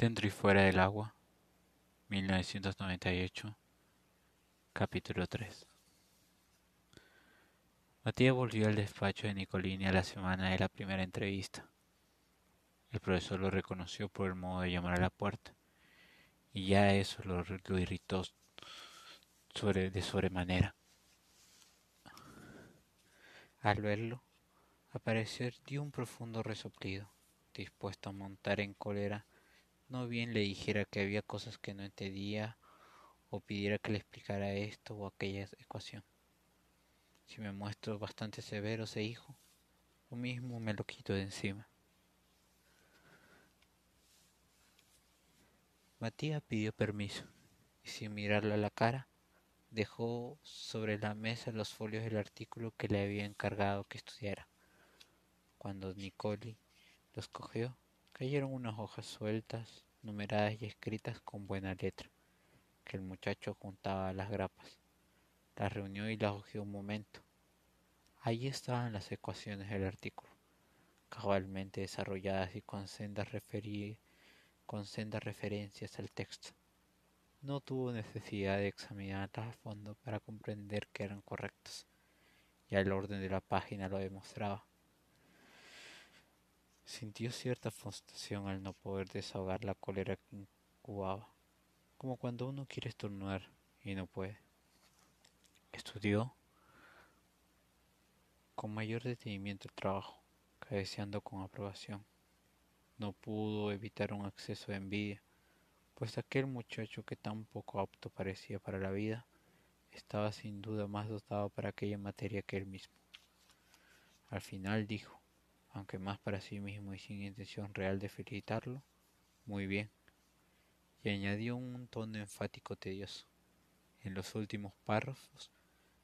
Dentro y fuera del agua, 1998, capítulo 3. Matías volvió al despacho de Nicolini a la semana de la primera entrevista. El profesor lo reconoció por el modo de llamar a la puerta, y ya eso lo, irritó de sobremanera. Al verlo, aparecer dio un profundo resoplido, dispuesto a montar en cólera no bien le dijera que había cosas que no entendía o pidiera que le explicara esto o aquella ecuación. Si me muestro bastante severo ese hijo, lo mismo me lo quito de encima. Matías pidió permiso y sin mirarle a la cara, dejó sobre la mesa los folios del artículo que le había encargado que estudiara. Cuando Nicoli los cogió, Cayeron unas hojas sueltas, numeradas y escritas con buena letra, que el muchacho juntaba a las grapas. Las reunió y las hojeó un momento. Allí estaban las ecuaciones del artículo, cabalmente desarrolladas y con sendas, con sendas referencias al texto. No tuvo necesidad de examinarlas a fondo para comprender que eran correctas. Ya el orden de la página lo demostraba. Sintió cierta frustración al no poder desahogar la cólera que incubaba, como cuando uno quiere estornudar y no puede. Estudió con mayor detenimiento el trabajo, cabeceando con aprobación. No pudo evitar un acceso de envidia, pues aquel muchacho que tan poco apto parecía para la vida, estaba sin duda más dotado para aquella materia que él mismo. Al final dijo, aunque más para sí mismo y sin intención real de felicitarlo, muy bien. Y añadió un tono enfático tedioso. En los últimos párrafos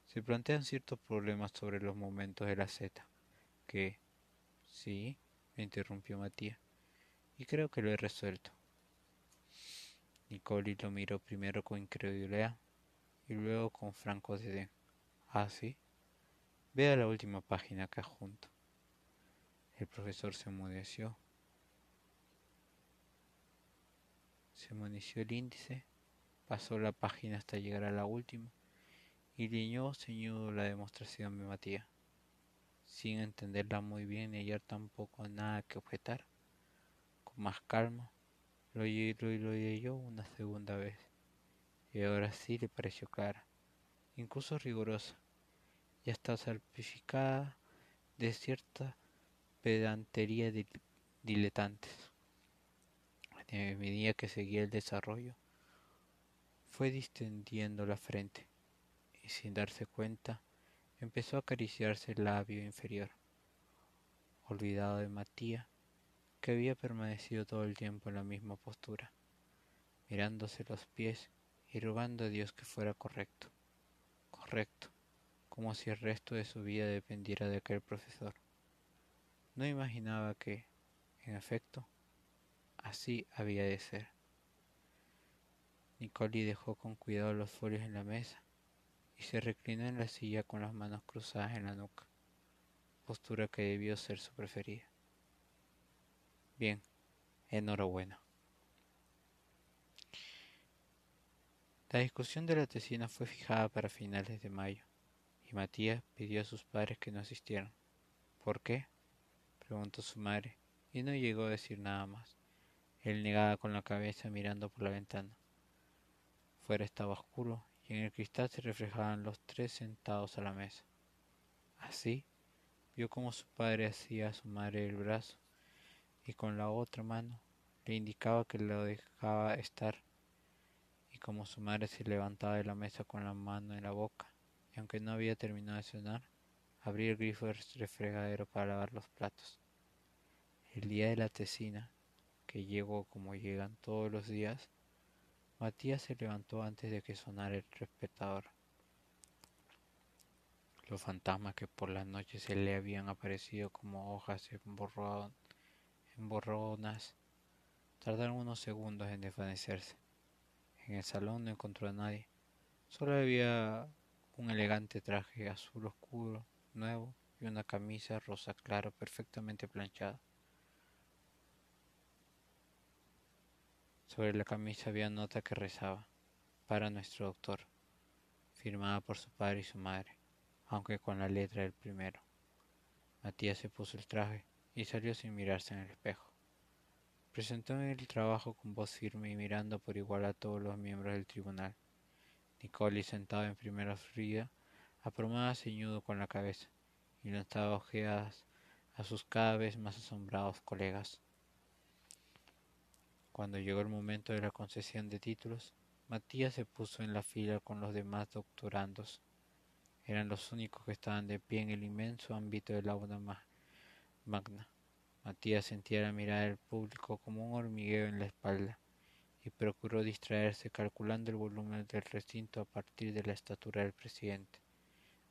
se plantean ciertos problemas sobre los momentos de la Z, que, sí, me interrumpió Matías, y creo que lo he resuelto. Nicoli lo miró primero con incredulidad y luego con franco desdén. Ah, sí. Vea la última página que adjunto. El profesor se enmudeció. Se monició el índice, pasó la página hasta llegar a la última y liñó ceñudo la demostración de Matías. Sin entenderla muy bien y hallar tampoco nada que objetar, con más calma, lo oyó y lo leyó una segunda vez, y ahora sí le pareció clara, incluso rigurosa, y hasta salpificada de cierta pedantería diletantes. A medida que seguía el desarrollo, fue distendiendo la frente y sin darse cuenta empezó a acariciarse el labio inferior, olvidado de Matías, que había permanecido todo el tiempo en la misma postura, mirándose los pies y rogando a Dios que fuera correcto, correcto, como si el resto de su vida dependiera de aquel profesor. No imaginaba que, en efecto, así había de ser. Nicoli dejó con cuidado los folios en la mesa y se reclinó en la silla con las manos cruzadas en la nuca, postura que debió ser su preferida. Bien, enhorabuena. La discusión de la tesina fue fijada para finales de mayo, y Matías pidió a sus padres que no asistieran. ¿Por qué? Preguntó su madre, y no llegó a decir nada más. Él negaba con la cabeza mirando por la ventana. Fuera estaba oscuro y en el cristal se reflejaban los tres sentados a la mesa. Así vio como su padre hacía a su madre el brazo y con la otra mano le indicaba que lo dejaba estar y como su madre se levantaba de la mesa con la mano en la boca y aunque no había terminado de cenar abrí el grifo del refrigerador para lavar los platos. El día de la tesina, que llegó como llegan todos los días, Matías se levantó antes de que sonara el respetador. Los fantasmas que por la noche se le habían aparecido como hojas emborronas tardaron unos segundos en desvanecerse. En el salón no encontró a nadie. Solo había un elegante traje azul oscuro nuevo y una camisa rosa claro perfectamente planchada. Sobre la camisa había nota que rezaba, para nuestro doctor, firmada por su padre y su madre, aunque con la letra del primero. Matías se puso el traje y salió sin mirarse en el espejo. Presentó en el trabajo con voz firme y mirando por igual a todos los miembros del tribunal. Nicoli, sentado en primera fila, apromaba ceñudo con la cabeza y lanzaba ojeadas a sus cada vez más asombrados colegas. Cuando llegó el momento de la concesión de títulos, Matías se puso en la fila con los demás doctorandos. Eran los únicos que estaban de pie en el inmenso ámbito del aula magna. Matías sentía la mirada del público como un hormigueo en la espalda y procuró distraerse calculando el volumen del recinto a partir de la estatura del presidente.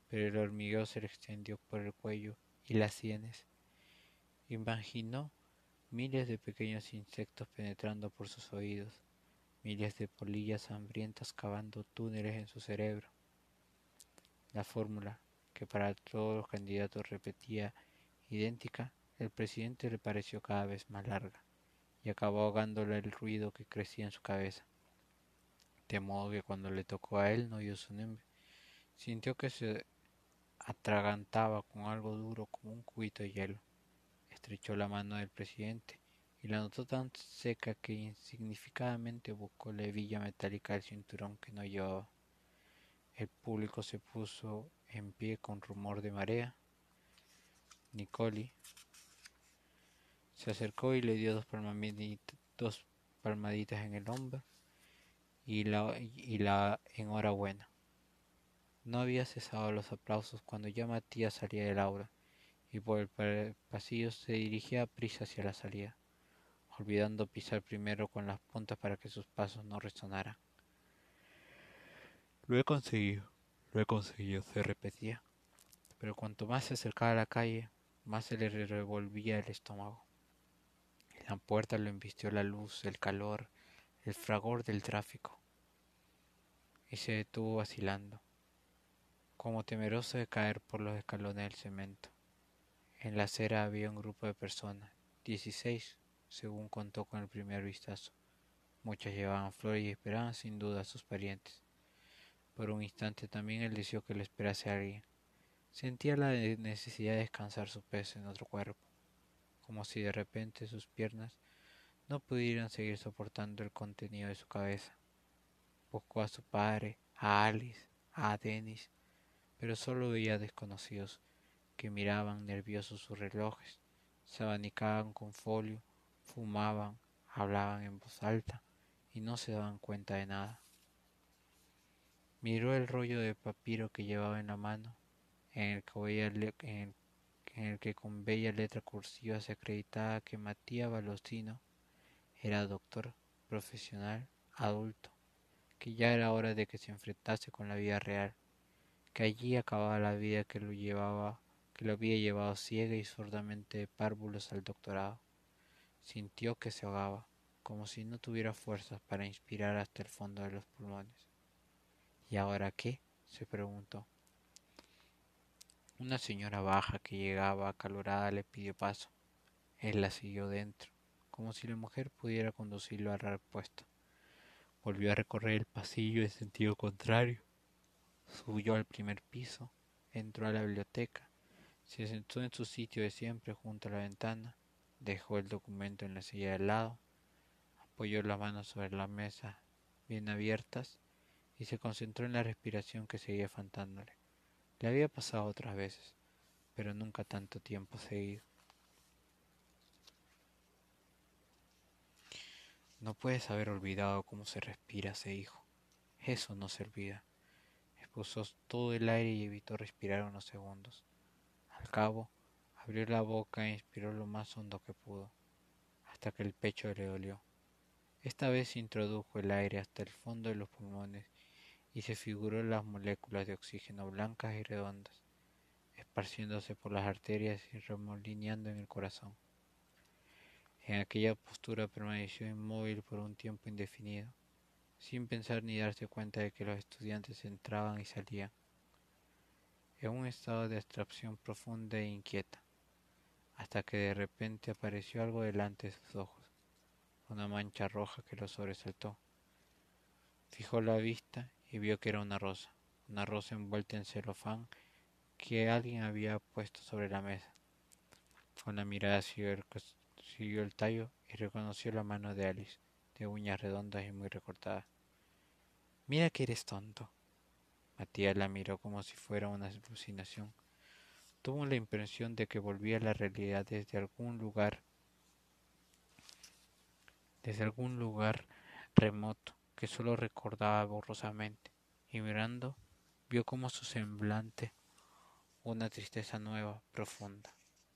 Pero el hormigueo se le extendió por el cuello y las sienes. Imaginó miles de pequeños insectos penetrando por sus oídos, miles de polillas hambrientas cavando túneles en su cerebro. La fórmula, que para todos los candidatos repetía idéntica, el presidente le pareció cada vez más larga y acabó ahogándole el ruido que crecía en su cabeza. De modo que cuando le tocó a él no oyó su nombre. Sintió que se atragantaba con algo duro como un cubito de hielo estrechó la mano del presidente y la notó tan seca que insignificadamente buscó la hebilla metálica del cinturón que no llevaba. El público se puso en pie con rumor de marea. Nicoli se acercó y le dio dos palmaditas, en el hombro y la, y la enhorabuena. No había cesado los aplausos cuando ya Matías salía del aula y por el pasillo se dirigía a prisa hacia la salida, olvidando pisar primero con las puntas para que sus pasos no resonaran. Lo he conseguido, lo he conseguido, se repetía, pero cuanto más se acercaba a la calle, más se le revolvía el estómago. En la puerta lo embistió la luz, el calor, el fragor del tráfico, y se detuvo vacilando, como temeroso de caer por los escalones del cemento. En la acera había un grupo de personas, dieciséis, según contó con el primer vistazo. Muchas llevaban flores y esperaban sin duda a sus parientes. Por un instante también él deseó que le esperase alguien. Sentía la necesidad de descansar su peso en otro cuerpo, como si de repente sus piernas no pudieran seguir soportando el contenido de su cabeza. Buscó a su padre, a Alice, a Dennis, pero solo veía desconocidos que miraban nerviosos sus relojes, se abanicaban con folio, fumaban, hablaban en voz alta y no se daban cuenta de nada. Miró el rollo de papiro que llevaba en la mano, en el que, con bella letra cursiva se acreditaba que Matías Balostino era doctor, profesional, adulto, que ya era hora de que se enfrentase con la vida real, que allí acababa la vida que lo llevaba que lo había llevado ciega y sordamente párvulos al doctorado. Sintió que se ahogaba, como si no tuviera fuerzas para inspirar hasta el fondo de los pulmones. ¿Y ahora qué? se preguntó. Una señora baja que llegaba acalorada le pidió paso. Él la siguió dentro, como si la mujer pudiera conducirlo al repuesto. Volvió a recorrer el pasillo en sentido contrario. Subió al primer piso, entró a la biblioteca, se sentó en su sitio de siempre junto a la ventana, dejó el documento en la silla de lado, apoyó las manos sobre la mesa bien abiertas y se concentró en la respiración que seguía faltándole. Le había pasado otras veces, pero nunca tanto tiempo seguido. No puedes haber olvidado cómo se respira, se dijo. Eso no se olvida. Expuso todo el aire y evitó respirar unos segundos cabo, abrió la boca e inspiró lo más hondo que pudo, hasta que el pecho le dolió. Esta vez introdujo el aire hasta el fondo de los pulmones y se figuró las moléculas de oxígeno blancas y redondas, esparciéndose por las arterias y remolineando en el corazón. En aquella postura permaneció inmóvil por un tiempo indefinido, sin pensar ni darse cuenta de que los estudiantes entraban y salían en un estado de abstracción profunda e inquieta, hasta que de repente apareció algo delante de sus ojos. una mancha roja que lo sobresaltó. Fijó la vista y vio que era una rosa, una rosa envuelta en celofán que alguien había puesto sobre la mesa. Con la mirada siguió el, siguió el tallo y reconoció la mano de Alice, de uñas redondas y muy recortadas. Mira que eres tonto. Matías la miró como si fuera una alucinación. Tuvo la impresión de que volvía a la realidad desde algún lugar, desde algún lugar remoto que solo recordaba borrosamente, y mirando vio como su semblante una tristeza nueva, profunda.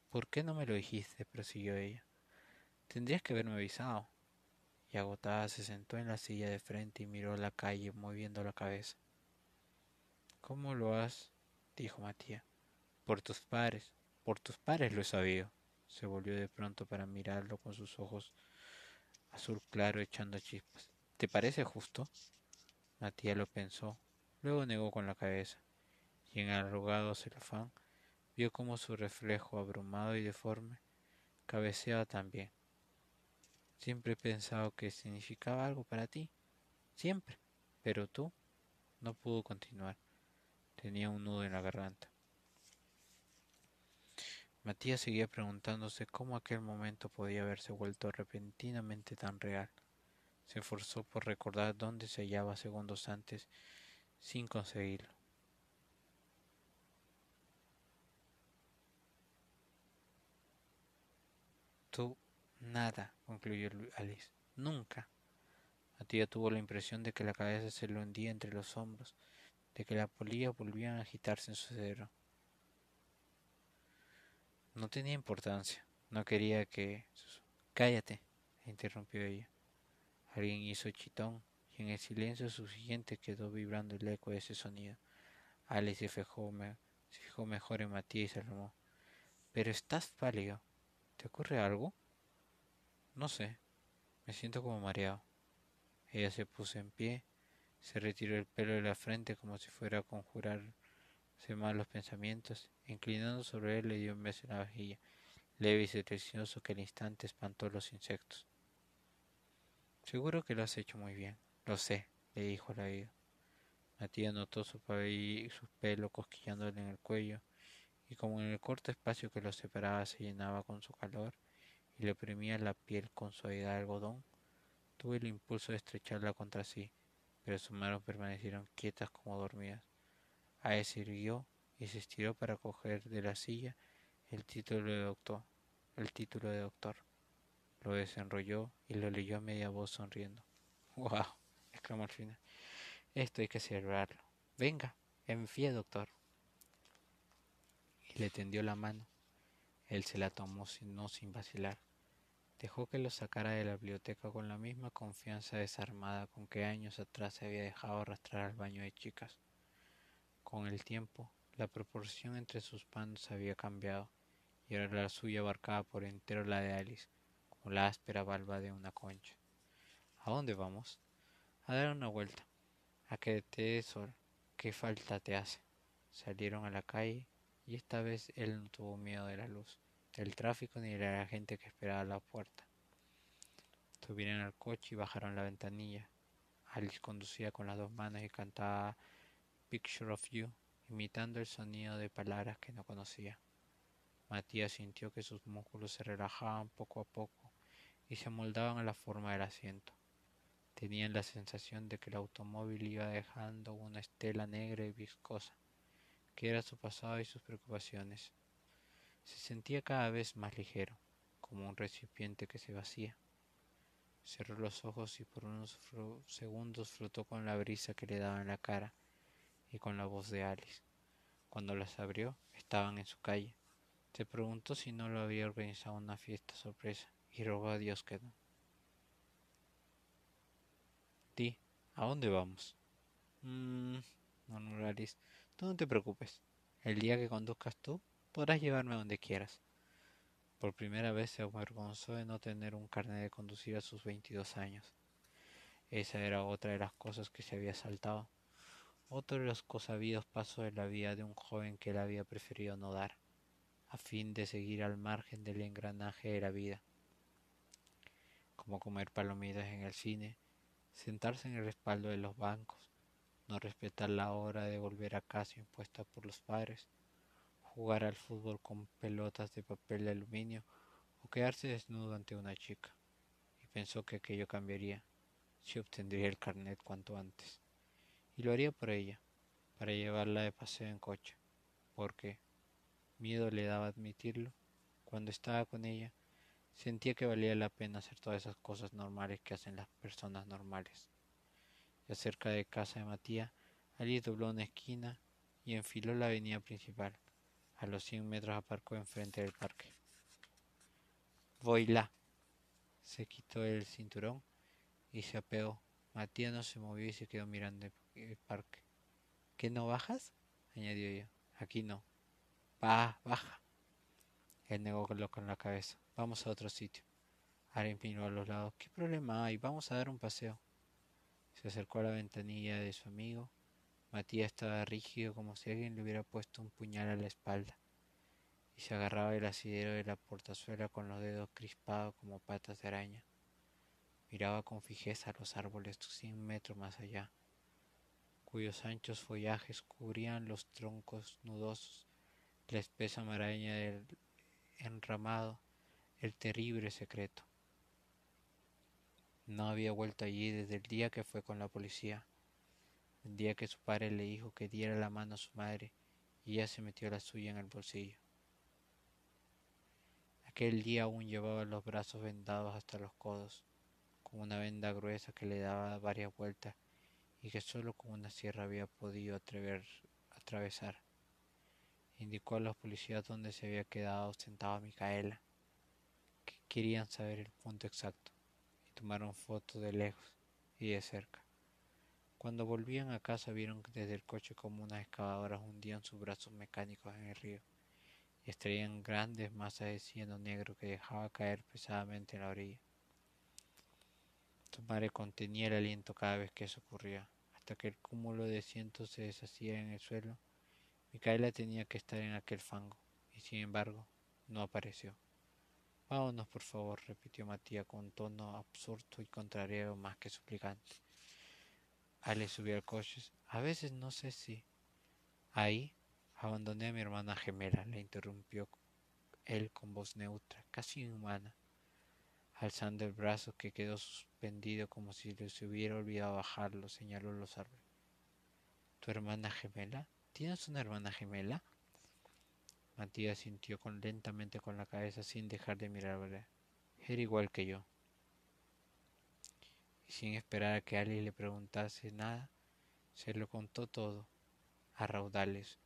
¿Por qué no me lo dijiste? prosiguió ella. Tendrías que haberme avisado. Y agotada se sentó en la silla de frente y miró la calle moviendo la cabeza. ¿Cómo lo has? dijo Matías. Por tus padres, por tus padres lo he sabido. Se volvió de pronto para mirarlo con sus ojos azul claro echando chispas. ¿Te parece justo? Matías lo pensó, luego negó con la cabeza, y en arrugado celofán vio como su reflejo abrumado y deforme cabeceaba también. Siempre he pensado que significaba algo para ti, siempre, pero tú no pudo continuar. Tenía un nudo en la garganta. Matías seguía preguntándose cómo aquel momento podía haberse vuelto repentinamente tan real. Se esforzó por recordar dónde se hallaba segundos antes, sin conseguirlo. Tú nada, concluyó Alice. Nunca. Matías tuvo la impresión de que la cabeza se le hundía entre los hombros, de que la polilla volvía a agitarse en su cerebro. No tenía importancia. No quería que... Cállate, interrumpió ella. Alguien hizo chitón y en el silencio suficiente quedó vibrando el eco de ese sonido. Alice se fijó, se fijó mejor en Matías y se alarmó. Pero estás pálido. ¿Te ocurre algo? No sé. Me siento como mareado. Ella se puso en pie, se retiró el pelo de la frente como si fuera a conjurar más los pensamientos, inclinando sobre él le dio un beso en la vajilla, leve y silencioso que al instante espantó los insectos. Seguro que lo has hecho muy bien. Lo sé, le dijo la vida. Matías notó su su pelo cosquillándole en el cuello, y como en el corto espacio que los separaba se llenaba con su calor y le oprimía la piel con suavidad de algodón, tuve el impulso de estrecharla contra sí, pero sus manos permanecieron quietas como dormidas. A se irguió y se estiró para coger de la silla el título de doctor. El título de doctor. Lo desenrolló y lo leyó a media voz sonriendo. ¡Wow! exclamó al final. Esto hay que celebrarlo. Venga, enfíe, doctor. Y le tendió la mano. Él se la tomó no sin vacilar. Dejó que lo sacara de la biblioteca con la misma confianza desarmada con que años atrás se había dejado arrastrar al baño de chicas. Con el tiempo, la proporción entre sus manos había cambiado, y ahora la suya abarcaba por entero la de Alice, como la áspera valva de una concha. ¿A dónde vamos? A dar una vuelta. A que te sol. ¿Qué falta te hace? Salieron a la calle, y esta vez él no tuvo miedo de la luz, del tráfico ni la gente que esperaba a la puerta. Subieron al coche y bajaron la ventanilla. Alice conducía con las dos manos y cantaba Picture of You, imitando el sonido de palabras que no conocía. Matías sintió que sus músculos se relajaban poco a poco y se moldaban a la forma del asiento. Tenían la sensación de que el automóvil iba dejando una estela negra y viscosa, que era su pasado y sus preocupaciones. Se sentía cada vez más ligero, como un recipiente que se vacía. Cerró los ojos y por unos segundos flotó con la brisa que le daba en la cara y con la voz de Alice. Cuando las abrió, estaban en su calle. Se preguntó si no lo había organizado una fiesta sorpresa y rogó a Dios que no. Di, ¿a dónde vamos? Mmm, murmuró Alice. Tú no te preocupes. El día que conduzcas tú, podrás llevarme donde quieras. Por primera vez se avergonzó de no tener un carnet de conducir a sus veintidós años. Esa era otra de las cosas que se había saltado otro de los consabidos pasos de la vida de un joven que él había preferido no dar, a fin de seguir al margen del engranaje de la vida. como comer palomitas en el cine, sentarse en el respaldo de los bancos, no respetar la hora de volver a casa impuesta por los padres, jugar al fútbol con pelotas de papel de aluminio o quedarse desnudo ante una chica. Y pensó que aquello cambiaría si obtendría el carnet cuanto antes. Y lo haría por ella, para llevarla de paseo en coche, porque miedo le daba admitirlo. Cuando estaba con ella, sentía que valía la pena hacer todas esas cosas normales que hacen las personas normales. Ya cerca de casa de Matías, Ali dobló una esquina y enfiló la avenida principal. A los cien metros aparcó enfrente del parque. Voy la. Se quitó el cinturón y se apeó. Matías no se movió y se quedó mirando el parque. ¿Qué no bajas? añadió yo. Aquí no. Va, baja. Él negó con la cabeza. Vamos a otro sitio. Aren miró a los lados. ¿Qué problema hay? Vamos a dar un paseo. Se acercó a la ventanilla de su amigo. Matías estaba rígido como si alguien le hubiera puesto un puñal a la espalda y se agarraba el asidero de la portazuela con los dedos crispados como patas de araña. Miraba con fijeza los árboles cien metros más allá, cuyos anchos follajes cubrían los troncos nudosos la espesa maraña del enramado, el terrible secreto. No había vuelto allí desde el día que fue con la policía, el día que su padre le dijo que diera la mano a su madre y ella se metió la suya en el bolsillo. Aquel día aún llevaba los brazos vendados hasta los codos, con una venda gruesa que le daba varias vueltas y que solo con una sierra había podido atravesar indicó a los policías dónde se había quedado sentada Micaela, que querían saber el punto exacto, y tomaron fotos de lejos y de cerca. Cuando volvían a casa vieron desde el coche como unas excavadoras hundían sus brazos mecánicos en el río y extraían grandes masas de cieno negro que dejaba caer pesadamente en la orilla. Su madre contenía el aliento cada vez que eso ocurría, hasta que el cúmulo de cientos se deshacía en el suelo Micaela tenía que estar en aquel fango, y sin embargo no apareció. Vámonos, por favor, repitió Matías con tono absurdo y contrario más que suplicante. Ale subió al coche. A veces no sé si. Ahí abandoné a mi hermana gemela, le interrumpió él con voz neutra, casi inhumana, alzando el brazo que quedó suspendido como si se hubiera olvidado bajarlo, señaló los árboles. ¿Tu hermana gemela? ¿Tienes una hermana gemela? Matías sintió con, lentamente con la cabeza sin dejar de mirarle. Era igual que yo. Sin esperar a que alguien le preguntase nada, se lo contó todo, a raudales,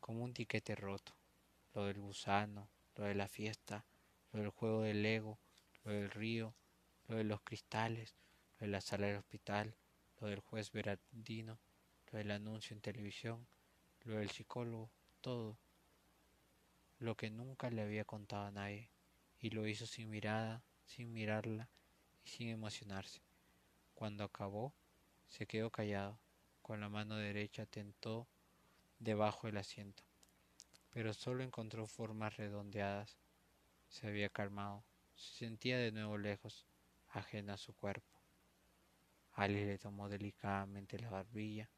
como un tiquete roto. Lo del gusano, lo de la fiesta, lo del juego del ego, lo del río, lo de los cristales, lo de la sala del hospital, lo del juez Berardino, lo del anuncio en televisión, lo del psicólogo, todo lo que nunca le había contado a nadie, y lo hizo sin mirada, sin mirarla y sin emocionarse. Cuando acabó, se quedó callado, con la mano derecha tentó debajo del asiento, pero solo encontró formas redondeadas. Se había calmado, se sentía de nuevo lejos, ajena a su cuerpo. Ali le tomó delicadamente la barbilla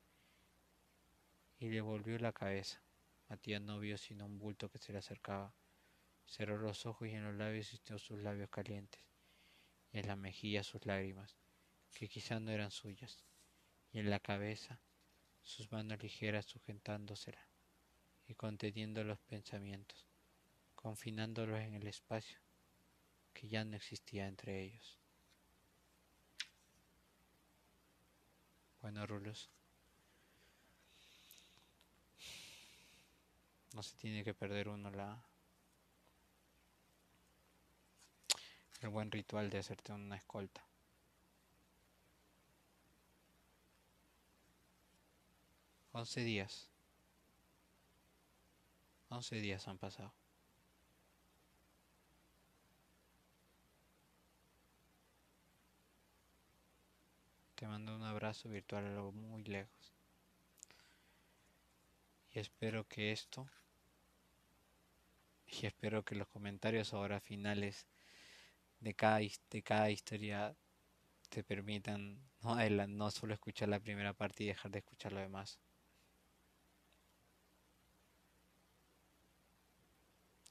y le volvió la cabeza. Matías no vio sino un bulto que se le acercaba. Cerró los ojos y en los labios sintió sus labios calientes, y en la mejilla sus lágrimas, que quizá no eran suyas, y en la cabeza sus manos ligeras sujetándosela y conteniendo los pensamientos, confinándolos en el espacio que ya no existía entre ellos. Bueno, Rulos. No se tiene que perder uno la el buen ritual de hacerte una escolta. Once días. Once días han pasado. Te mando un abrazo virtual a lo muy lejos. Y espero que esto y espero que los comentarios ahora finales de cada, de cada historia te permitan no solo escuchar la primera parte y dejar de escuchar lo demás.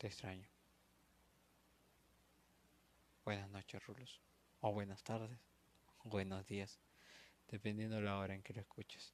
Te extraño. Buenas noches, Rulos. O buenas tardes. Buenos días. Dependiendo de la hora en que lo escuches.